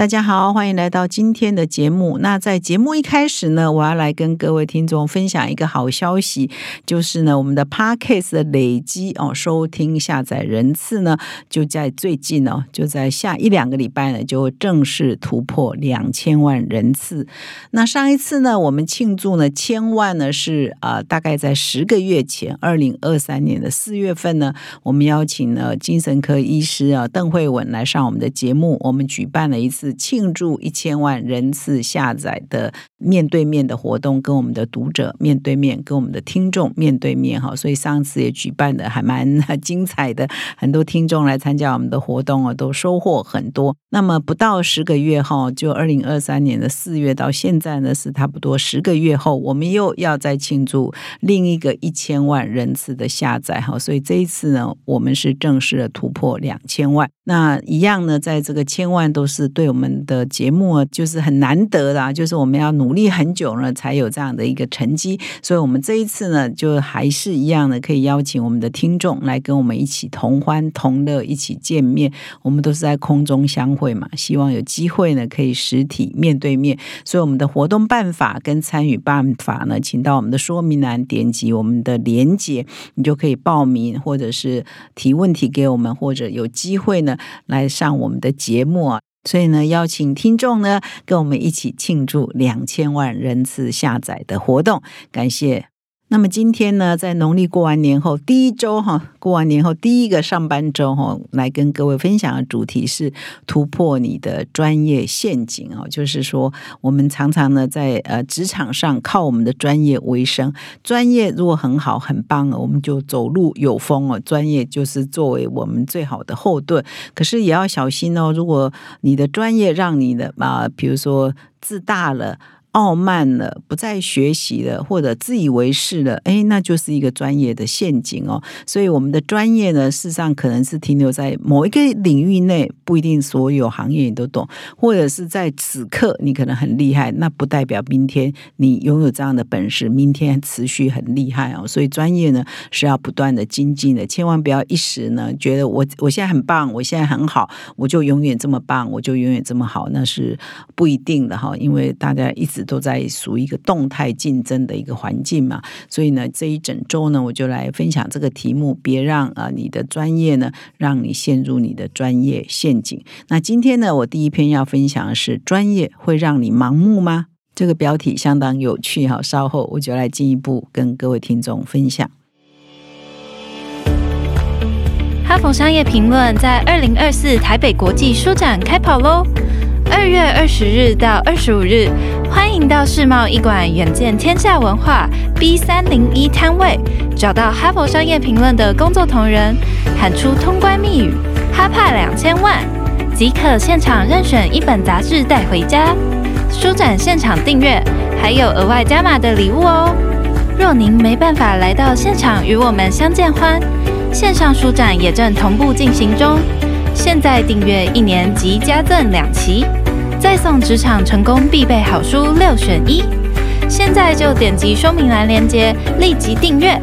大家好，欢迎来到今天的节目。那在节目一开始呢，我要来跟各位听众分享一个好消息，就是呢，我们的 Podcast 的累积哦收听下载人次呢，就在最近哦，就在下一两个礼拜呢，就正式突破两千万人次。那上一次呢，我们庆祝呢千万呢是啊，大概在十个月前，二零二三年的四月份呢，我们邀请了精神科医师啊邓慧文来上我们的节目，我们举办了一次。庆祝一千万人次下载的面对面的活动，跟我们的读者面对面，跟我们的听众面对面哈，所以上次也举办的还蛮 精彩的，很多听众来参加我们的活动啊，都收获很多。那么不到十个月哈，就二零二三年的四月到现在呢，是差不多十个月后，我们又要再庆祝另一个一千万人次的下载哈，所以这一次呢，我们是正式的突破两千万。那一样呢，在这个千万都是对我们我们的节目，就是很难得的，就是我们要努力很久呢，才有这样的一个成绩。所以，我们这一次呢，就还是一样的，可以邀请我们的听众来跟我们一起同欢同乐，一起见面。我们都是在空中相会嘛，希望有机会呢，可以实体面对面。所以，我们的活动办法跟参与办法呢，请到我们的说明栏点击我们的连接，你就可以报名，或者是提问题给我们，或者有机会呢。来上我们的节目啊，所以呢，邀请听众呢跟我们一起庆祝两千万人次下载的活动，感谢。那么今天呢，在农历过完年后第一周哈，过完年后第一个上班周哈，来跟各位分享的主题是突破你的专业陷阱哦。就是说，我们常常呢在呃职场上靠我们的专业为生，专业如果很好很棒，我们就走路有风哦。专业就是作为我们最好的后盾，可是也要小心哦。如果你的专业让你的啊，比如说自大了。傲慢了，不再学习了，或者自以为是了，哎，那就是一个专业的陷阱哦。所以我们的专业呢，事实上可能是停留在某一个领域内，不一定所有行业你都懂，或者是在此刻你可能很厉害，那不代表明天你拥有这样的本事，明天持续很厉害哦。所以专业呢是要不断的精进的，千万不要一时呢觉得我我现在很棒，我现在很好，我就永远这么棒，我就永远这么好，那是不一定的哈。因为大家一直。都在属于一个动态竞争的一个环境嘛，所以呢，这一整周呢，我就来分享这个题目，别让啊你的专业呢，让你陷入你的专业陷阱。那今天呢，我第一篇要分享的是：专业会让你盲目吗？这个标题相当有趣哈，稍后我就来进一步跟各位听众分享。哈佛商业评论在二零二四台北国际书展开跑喽！二月二十日到二十五日，欢迎到世贸一馆远见天下文化 B 三零一摊位，找到哈佛商业评论的工作同仁，喊出通关密语“哈帕两千万”，即可现场任选一本杂志带回家。书展现场订阅还有额外加码的礼物哦。若您没办法来到现场与我们相见欢，线上书展也正同步进行中。现在订阅一年即加赠两期，再送职场成功必备好书六选一。现在就点击说明栏链接，立即订阅。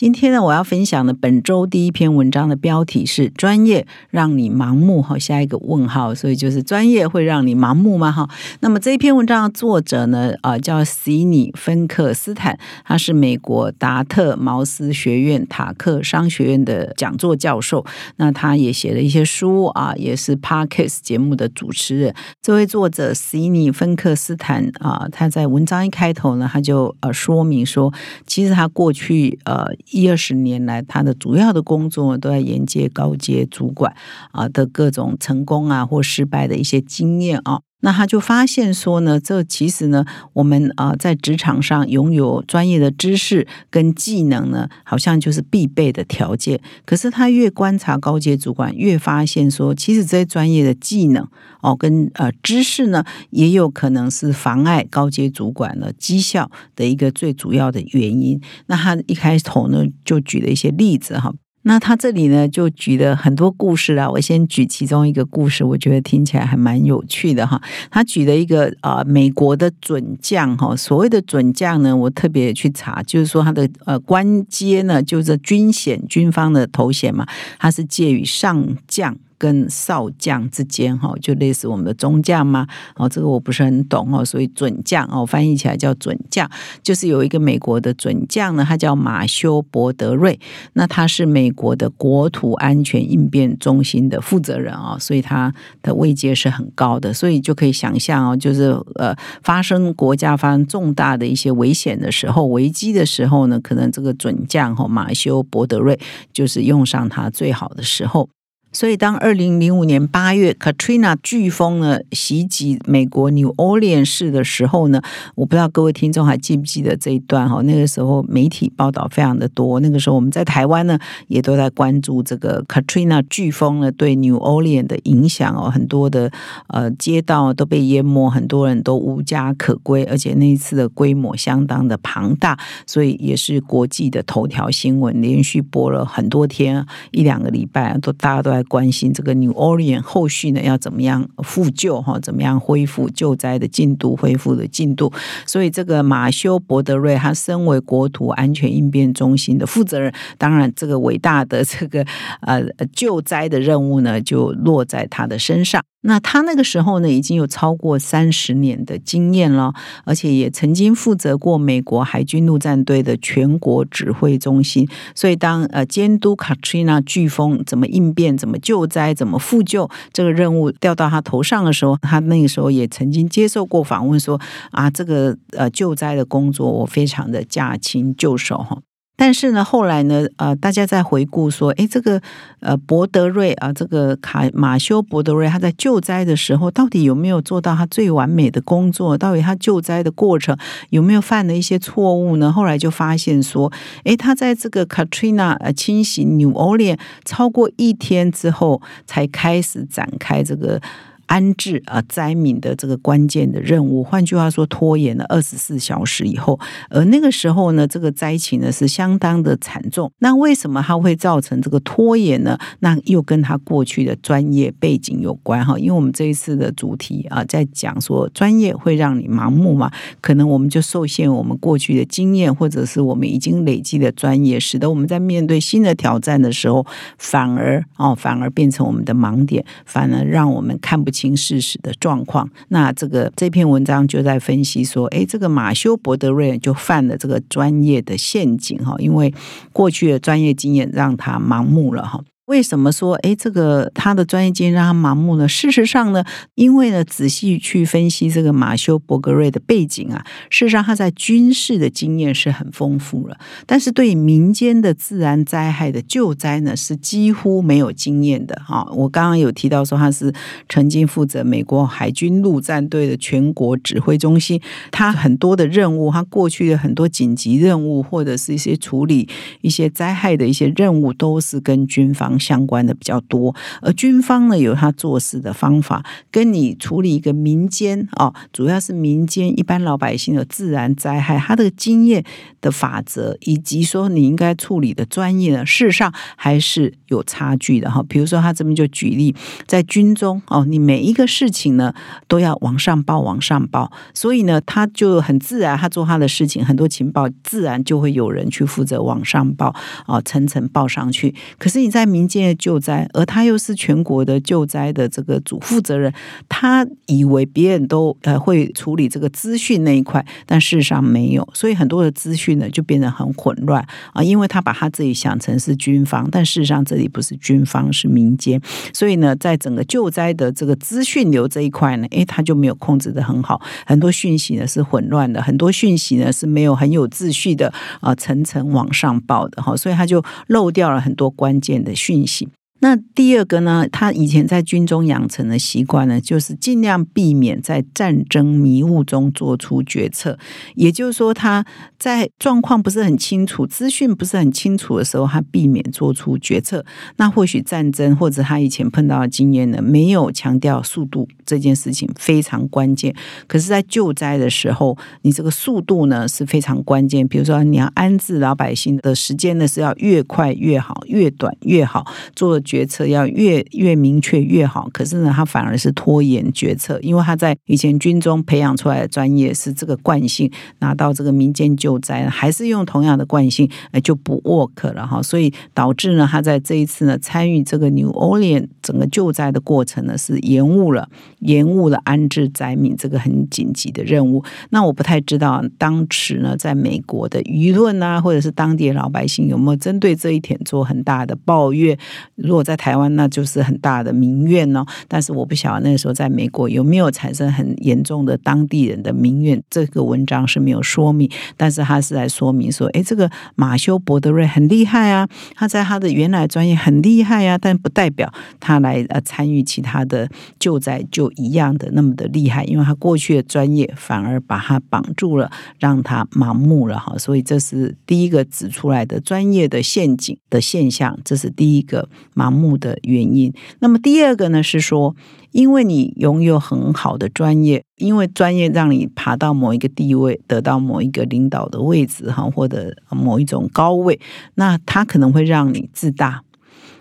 今天呢，我要分享的本周第一篇文章的标题是“专业让你盲目”哈，下一个问号，所以就是专业会让你盲目吗？哈，那么这一篇文章的作者呢，啊，叫席尼·芬克斯坦，他是美国达特茅斯学院塔克商学院的讲座教授，那他也写了一些书啊，也是 Parkes 节目的主持人。这位作者席尼·芬克斯坦啊，他在文章一开头呢，他就呃说明说，其实他过去呃。一二十年来，他的主要的工作都在沿接高阶主管啊的各种成功啊或失败的一些经验啊。那他就发现说呢，这其实呢，我们啊在职场上拥有专业的知识跟技能呢，好像就是必备的条件。可是他越观察高阶主管，越发现说，其实这些专业的技能哦跟呃知识呢，也有可能是妨碍高阶主管的绩效的一个最主要的原因。那他一开头呢，就举了一些例子哈。那他这里呢，就举了很多故事啦。我先举其中一个故事，我觉得听起来还蛮有趣的哈。他举了一个啊，美国的准将哈。所谓的准将呢，我特别去查，就是说他的呃官阶呢，就是军衔、军方的头衔嘛，他是介于上将。跟少将之间哈，就类似我们的中将吗？哦，这个我不是很懂哦，所以准将哦，翻译起来叫准将，就是有一个美国的准将呢，他叫马修伯德瑞，那他是美国的国土安全应变中心的负责人啊，所以他的位阶是很高的，所以就可以想象哦，就是呃，发生国家发生重大的一些危险的时候、危机的时候呢，可能这个准将哈马修伯德瑞就是用上他最好的时候。所以，当二零零五年八月 Katrina 飓风呢袭击美国 New Orleans 市的时候呢，我不知道各位听众还记不记得这一段哈？那个时候媒体报道非常的多，那个时候我们在台湾呢也都在关注这个 Katrina 飓风呢对 New Orleans 的影响哦，很多的呃街道都被淹没，很多人都无家可归，而且那一次的规模相当的庞大，所以也是国际的头条新闻，连续播了很多天，一两个礼拜都大家都在。关心这个 New Orleans 后续呢要怎么样复旧哈？怎么样恢复救灾的进度？恢复的进度？所以这个马修伯德瑞他身为国土安全应变中心的负责人，当然这个伟大的这个呃救灾的任务呢，就落在他的身上。那他那个时候呢，已经有超过三十年的经验了，而且也曾经负责过美国海军陆战队的全国指挥中心。所以，当呃监督 Katrina 飓风怎么应变、怎么救灾、怎么复救这个任务掉到他头上的时候，他那个时候也曾经接受过访问，说啊，这个呃救灾的工作我非常的驾轻就熟哈。但是呢，后来呢，呃，大家在回顾说，哎，这个呃，伯德瑞啊，这个卡马修伯德瑞，他在救灾的时候，到底有没有做到他最完美的工作？到底他救灾的过程有没有犯了一些错误呢？后来就发现说，哎，他在这个 Katrina 呃侵袭 New Orleans 超过一天之后，才开始展开这个。安置啊灾民的这个关键的任务，换句话说，拖延了二十四小时以后，而那个时候呢，这个灾情呢是相当的惨重。那为什么它会造成这个拖延呢？那又跟他过去的专业背景有关哈。因为我们这一次的主题啊，在讲说专业会让你盲目嘛，可能我们就受限我们过去的经验，或者是我们已经累积的专业，使得我们在面对新的挑战的时候，反而哦，反而变成我们的盲点，反而让我们看不清。清事实的状况，那这个这篇文章就在分析说，哎，这个马修伯德瑞就犯了这个专业的陷阱哈，因为过去的专业经验让他盲目了哈。为什么说哎，这个他的专业经验让他盲目呢？事实上呢，因为呢，仔细去分析这个马修伯格瑞的背景啊，事实上他在军事的经验是很丰富了，但是对民间的自然灾害的救灾呢，是几乎没有经验的哈。我刚刚有提到说他是曾经负责美国海军陆战队的全国指挥中心，他很多的任务，他过去的很多紧急任务或者是一些处理一些灾害的一些任务，都是跟军方。相关的比较多，而军方呢有他做事的方法，跟你处理一个民间啊，主要是民间一般老百姓的自然灾害，他的经验的法则，以及说你应该处理的专业呢，事实上还是有差距的哈。比如说他这边就举例，在军中哦，你每一个事情呢都要往上报，往上报，所以呢他就很自然，他做他的事情，很多情报自然就会有人去负责往上报啊，层层报上去。可是你在民建救灾，而他又是全国的救灾的这个主负责人，他以为别人都呃会处理这个资讯那一块，但事实上没有，所以很多的资讯呢就变得很混乱啊，因为他把他自己想成是军方，但事实上这里不是军方，是民间，所以呢，在整个救灾的这个资讯流这一块呢，诶，他就没有控制的很好，很多讯息呢是混乱的，很多讯息呢是没有很有秩序的啊，层层往上报的哈，所以他就漏掉了很多关键的讯。运行那第二个呢，他以前在军中养成的习惯呢，就是尽量避免在战争迷雾中做出决策。也就是说，他在状况不是很清楚、资讯不是很清楚的时候，他避免做出决策。那或许战争或者他以前碰到的经验呢，没有强调速度这件事情非常关键。可是，在救灾的时候，你这个速度呢是非常关键。比如说，你要安置老百姓的时间呢是要越快越好，越短越好做。决策要越越明确越好，可是呢，他反而是拖延决策，因为他在以前军中培养出来的专业是这个惯性，拿到这个民间救灾还是用同样的惯性，哎就不 work 了哈，所以导致呢，他在这一次呢参与这个 New Orleans 整个救灾的过程呢是延误了，延误了安置灾民这个很紧急的任务。那我不太知道当时呢，在美国的舆论啊，或者是当地老百姓有没有针对这一点做很大的抱怨？如果在台湾，那就是很大的民怨哦。但是我不晓得那个时候在美国有没有产生很严重的当地人的民怨。这个文章是没有说明，但是他是在说明说，哎，这个马修·博德瑞很厉害啊，他在他的原来专业很厉害啊，但不代表他来呃参与其他的救灾就一样的那么的厉害，因为他过去的专业反而把他绑住了，让他盲目了哈。所以这是第一个指出来的专业的陷阱的现象，这是第一个盲。盲目的原因。那么第二个呢，是说，因为你拥有很好的专业，因为专业让你爬到某一个地位，得到某一个领导的位置哈，或者某一种高位，那它可能会让你自大，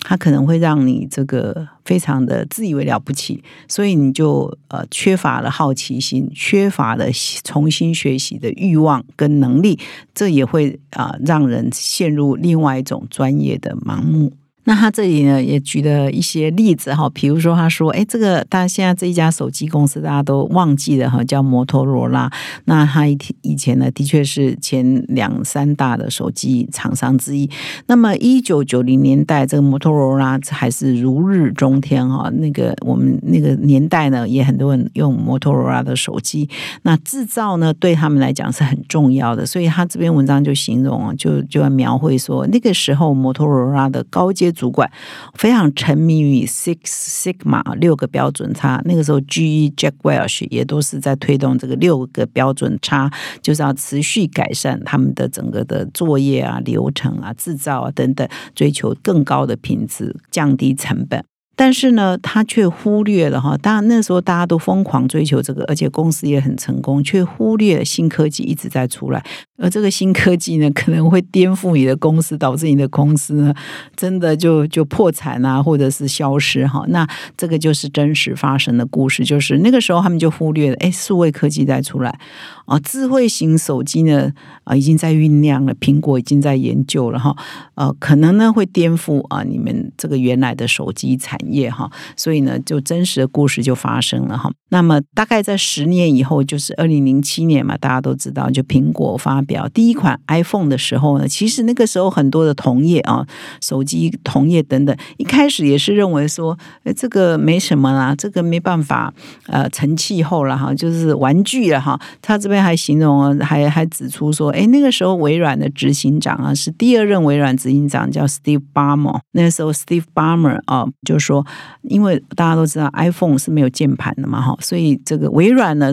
它可能会让你这个非常的自以为了不起，所以你就呃缺乏了好奇心，缺乏了重新学习的欲望跟能力，这也会啊让人陷入另外一种专业的盲目。那他这里呢也举了一些例子哈，比如说他说，哎，这个大家现在这一家手机公司大家都忘记了哈，叫摩托罗拉。那他以以前呢的确是前两三大的手机厂商之一。那么一九九零年代，这个摩托罗拉还是如日中天哈。那个我们那个年代呢，也很多人用摩托罗拉的手机。那制造呢对他们来讲是很重要的，所以他这篇文章就形容就就要描绘说，那个时候摩托罗拉的高阶。主管非常沉迷于 Six Sigma 六个标准差，那个时候 GE Jack Welch 也都是在推动这个六个标准差，就是要持续改善他们的整个的作业啊、流程啊、制造啊等等，追求更高的品质，降低成本。但是呢，他却忽略了哈，当然那时候大家都疯狂追求这个，而且公司也很成功，却忽略新科技一直在出来，而这个新科技呢，可能会颠覆你的公司，导致你的公司，真的就就破产啊，或者是消失哈。那这个就是真实发生的故事，就是那个时候他们就忽略了，哎，数位科技在出来啊，智慧型手机呢啊已经在酝酿了，苹果已经在研究了哈，呃，可能呢会颠覆啊你们这个原来的手机产。业哈，所以呢，就真实的故事就发生了哈。那么大概在十年以后，就是二零零七年嘛，大家都知道，就苹果发表第一款 iPhone 的时候呢，其实那个时候很多的同业啊，手机同业等等，一开始也是认为说，哎，这个没什么啦，这个没办法，呃，成气候了哈，就是玩具了哈。他这边还形容，还还指出说，哎，那个时候微软的执行长啊，是第二任微软执行长叫 Steve Ballmer，那时候 Steve Ballmer 啊，就说。因为大家都知道 iPhone 是没有键盘的嘛，哈，所以这个微软呢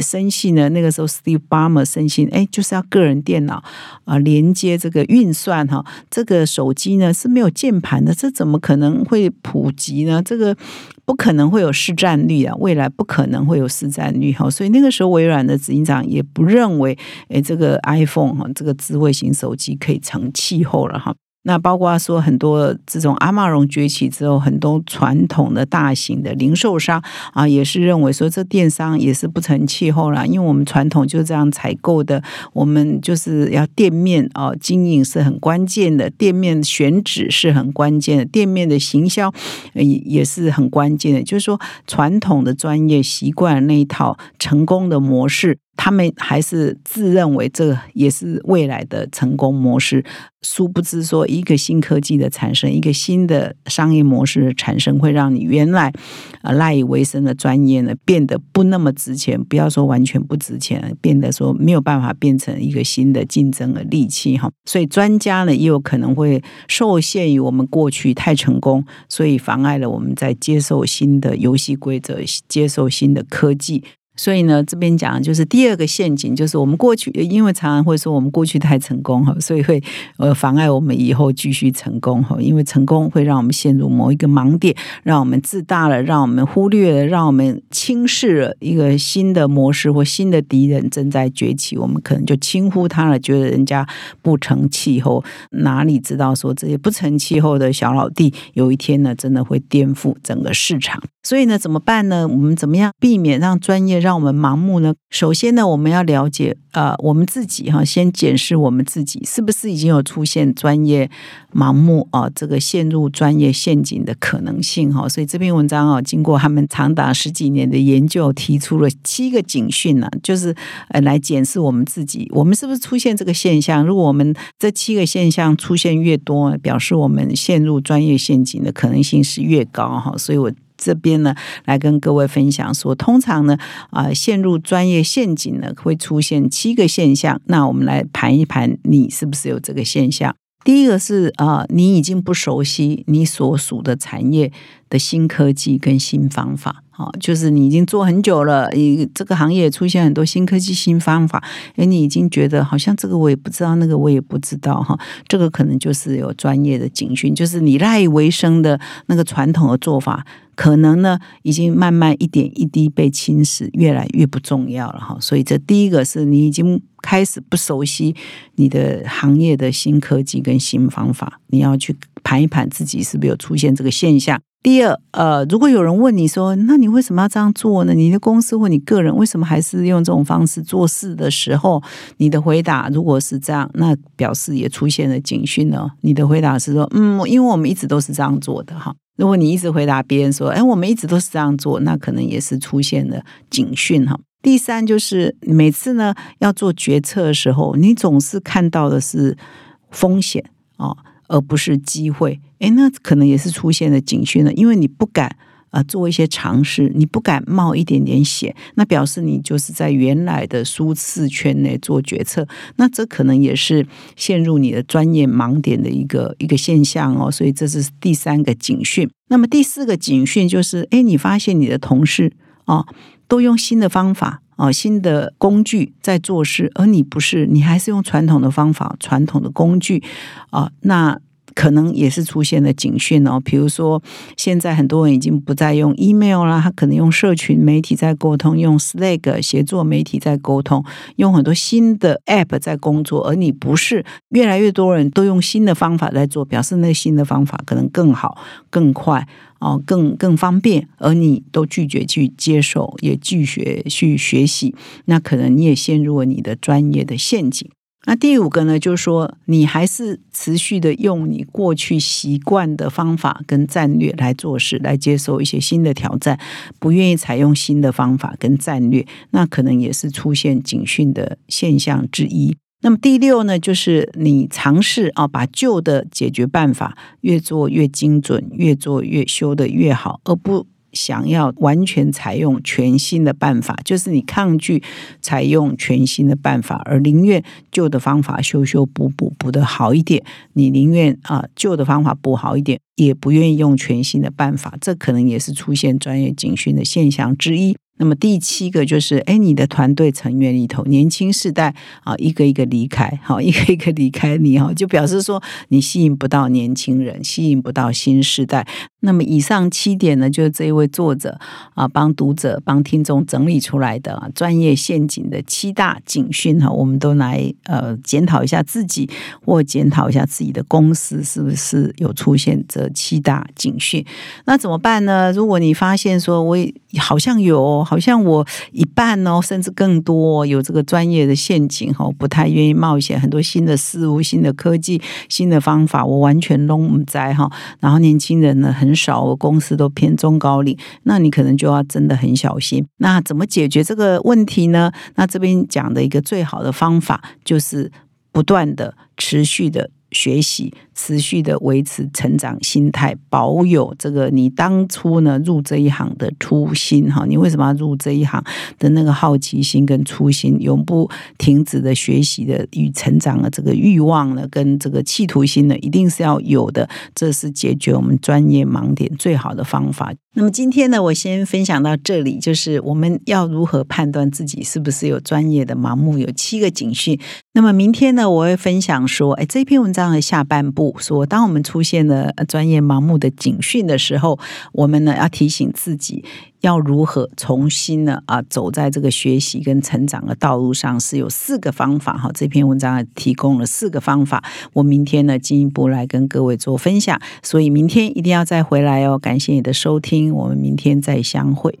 生气呢，那个时候 Steve Ballmer 生气，哎，就是要个人电脑啊连接这个运算哈，这个手机呢是没有键盘的，这怎么可能会普及呢？这个不可能会有市占率啊，未来不可能会有市占率哈，所以那个时候微软的执行长也不认为，哎，这个 iPhone 哈，这个智慧型手机可以成气候了哈。那包括说很多这种阿玛荣崛起之后，很多传统的大型的零售商啊，也是认为说这电商也是不成气候了，因为我们传统就这样采购的，我们就是要店面啊经营是很关键的，店面选址是很关键的，店面的行销也也是很关键的，就是说传统的专业习惯那一套成功的模式。他们还是自认为这也是未来的成功模式，殊不知说一个新科技的产生，一个新的商业模式的产生，会让你原来呃赖以为生的专业呢变得不那么值钱。不要说完全不值钱，变得说没有办法变成一个新的竞争的利器哈。所以专家呢也有可能会受限于我们过去太成功，所以妨碍了我们在接受新的游戏规则，接受新的科技。所以呢，这边讲就是第二个陷阱，就是我们过去因为常常会说我们过去太成功哈，所以会呃妨碍我们以后继续成功哈。因为成功会让我们陷入某一个盲点，让我们自大了，让我们忽略了，让我们轻视了一个新的模式或新的敌人正在崛起，我们可能就轻忽他了，觉得人家不成气候，哪里知道说这些不成气候的小老弟，有一天呢，真的会颠覆整个市场。所以呢，怎么办呢？我们怎么样避免让专业让我们盲目呢？首先呢，我们要了解，呃，我们自己哈，先检视我们自己是不是已经有出现专业盲目啊，这个陷入专业陷阱的可能性哈。所以这篇文章啊，经过他们长达十几年的研究，提出了七个警讯呢，就是呃，来检视我们自己，我们是不是出现这个现象？如果我们这七个现象出现越多，表示我们陷入专业陷阱的可能性是越高哈。所以我。这边呢，来跟各位分享说，通常呢，啊，陷入专业陷阱呢，会出现七个现象。那我们来盘一盘，你是不是有这个现象？第一个是啊，你已经不熟悉你所属的产业的新科技跟新方法，啊，就是你已经做很久了，你这个行业出现很多新科技、新方法，哎，你已经觉得好像这个我也不知道，那个我也不知道，哈，这个可能就是有专业的警讯，就是你赖以为生的那个传统的做法。可能呢，已经慢慢一点一滴被侵蚀，越来越不重要了哈。所以这第一个是你已经开始不熟悉你的行业的新科技跟新方法，你要去盘一盘自己是不是有出现这个现象。第二，呃，如果有人问你说，那你为什么要这样做呢？你的公司或你个人为什么还是用这种方式做事的时候，你的回答如果是这样，那表示也出现了警讯呢。你的回答是说，嗯，因为我们一直都是这样做的哈。如果你一直回答别人说：“哎，我们一直都是这样做”，那可能也是出现了警讯哈。第三就是每次呢要做决策的时候，你总是看到的是风险哦，而不是机会。哎，那可能也是出现了警讯了，因为你不敢。啊，做一些尝试，你不敢冒一点点险，那表示你就是在原来的舒适圈内做决策，那这可能也是陷入你的专业盲点的一个一个现象哦。所以这是第三个警讯。那么第四个警讯就是，哎，你发现你的同事啊，都用新的方法哦，新的工具在做事，而你不是，你还是用传统的方法、传统的工具啊，那。可能也是出现了警讯哦，比如说现在很多人已经不再用 email 啦，他可能用社群媒体在沟通，用 Slack 协作媒体在沟通，用很多新的 app 在工作，而你不是，越来越多人都用新的方法在做，表示那新的方法可能更好、更快哦，更更方便，而你都拒绝去接受，也拒绝去学习，那可能你也陷入了你的专业的陷阱。那第五个呢，就是说你还是持续的用你过去习惯的方法跟战略来做事，来接受一些新的挑战，不愿意采用新的方法跟战略，那可能也是出现警讯的现象之一。那么第六呢，就是你尝试啊，把旧的解决办法越做越精准，越做越修的越好，而不。想要完全采用全新的办法，就是你抗拒采用全新的办法，而宁愿旧的方法修修补补补的好一点。你宁愿啊旧的方法补好一点，也不愿意用全新的办法。这可能也是出现专业警讯的现象之一。那么第七个就是，哎，你的团队成员里头年轻世代啊，一个一个离开，好，一个一个离开你哈，就表示说你吸引不到年轻人，吸引不到新时代。那么以上七点呢，就是这一位作者啊，帮读者、帮听众整理出来的专业陷阱的七大警讯哈，我们都来呃检讨一下自己，或检讨一下自己的公司是不是有出现这七大警讯。那怎么办呢？如果你发现说我好像有。好像我一半哦，甚至更多有这个专业的陷阱哈，不太愿意冒险。很多新的事物、新的科技、新的方法，我完全弄不在哈。然后年轻人呢很少，我公司都偏中高龄，那你可能就要真的很小心。那怎么解决这个问题呢？那这边讲的一个最好的方法就是不断的、持续的。学习持续的维持成长心态，保有这个你当初呢入这一行的初心哈，你为什么要入这一行的那个好奇心跟初心，永不停止的学习的与成长的这个欲望呢，跟这个企图心呢，一定是要有的，这是解决我们专业盲点最好的方法。那么今天呢，我先分享到这里，就是我们要如何判断自己是不是有专业的盲目，有七个警讯。那么明天呢，我会分享说，哎，这篇文章的下半部说，当我们出现了专业盲目的警讯的时候，我们呢要提醒自己。要如何重新呢？啊，走在这个学习跟成长的道路上，是有四个方法哈。这篇文章提供了四个方法，我明天呢进一步来跟各位做分享。所以明天一定要再回来哦。感谢你的收听，我们明天再相会。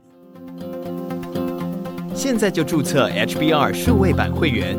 现在就注册 HBR 数位版会员，